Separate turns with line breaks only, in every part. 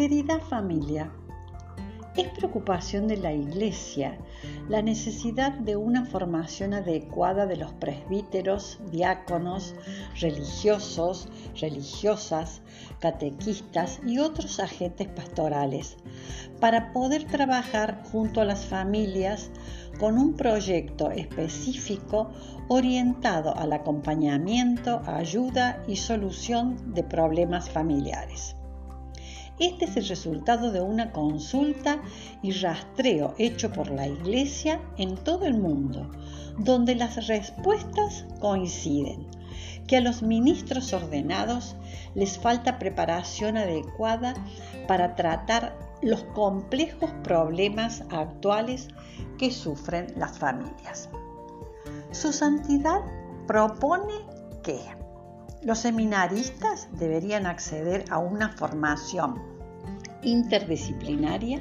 Querida familia, es preocupación de la Iglesia la necesidad de una formación adecuada de los presbíteros, diáconos, religiosos, religiosas, catequistas y otros agentes pastorales para poder trabajar junto a las familias con un proyecto específico orientado al acompañamiento, ayuda y solución de problemas familiares. Este es el resultado de una consulta y rastreo hecho por la Iglesia en todo el mundo, donde las respuestas coinciden, que a los ministros ordenados les falta preparación adecuada para tratar los complejos problemas actuales que sufren las familias. Su santidad propone que los seminaristas deberían acceder a una formación interdisciplinaria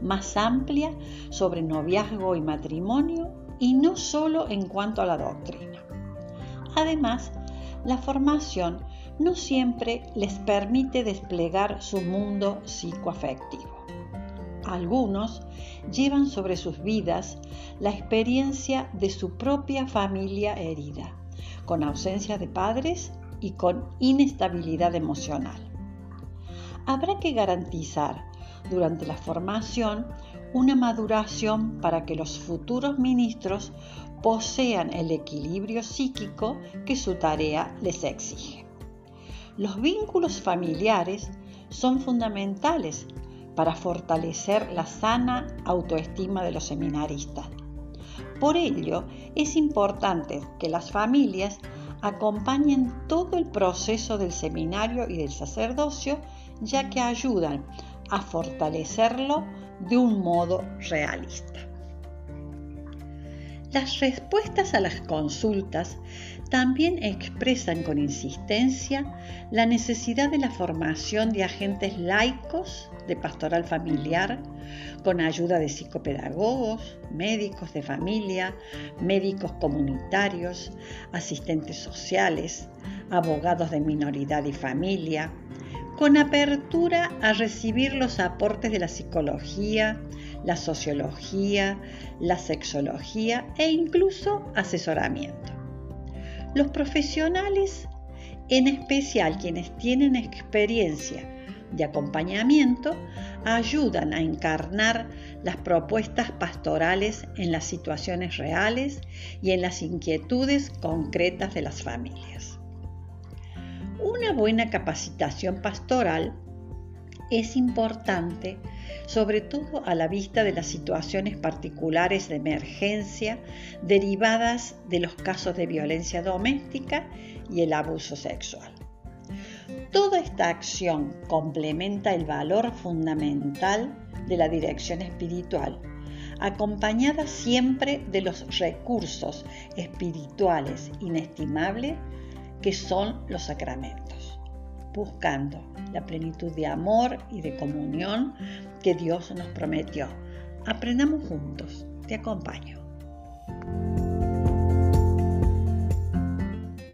más amplia sobre noviazgo y matrimonio y no solo en cuanto a la doctrina. Además, la formación no siempre les permite desplegar su mundo psicoafectivo. Algunos llevan sobre sus vidas la experiencia de su propia familia herida, con ausencia de padres y con inestabilidad emocional habrá que garantizar durante la formación una maduración para que los futuros ministros posean el equilibrio psíquico que su tarea les exige. Los vínculos familiares son fundamentales para fortalecer la sana autoestima de los seminaristas. Por ello, es importante que las familias acompañen todo el proceso del seminario y del sacerdocio ya que ayudan a fortalecerlo de un modo realista. Las respuestas a las consultas también expresan con insistencia la necesidad de la formación de agentes laicos de pastoral familiar, con ayuda de psicopedagogos, médicos de familia, médicos comunitarios, asistentes sociales, abogados de minoridad y familia, con apertura a recibir los aportes de la psicología, la sociología, la sexología e incluso asesoramiento. Los profesionales, en especial quienes tienen experiencia de acompañamiento, ayudan a encarnar las propuestas pastorales en las situaciones reales y en las inquietudes concretas de las familias. Una buena capacitación pastoral es importante, sobre todo a la vista de las situaciones particulares de emergencia derivadas de los casos de violencia doméstica y el abuso sexual. Toda esta acción complementa el valor fundamental de la dirección espiritual, acompañada siempre de los recursos espirituales inestimables que son los sacramentos, buscando la plenitud de amor y de comunión que Dios nos prometió. Aprendamos juntos, te acompaño.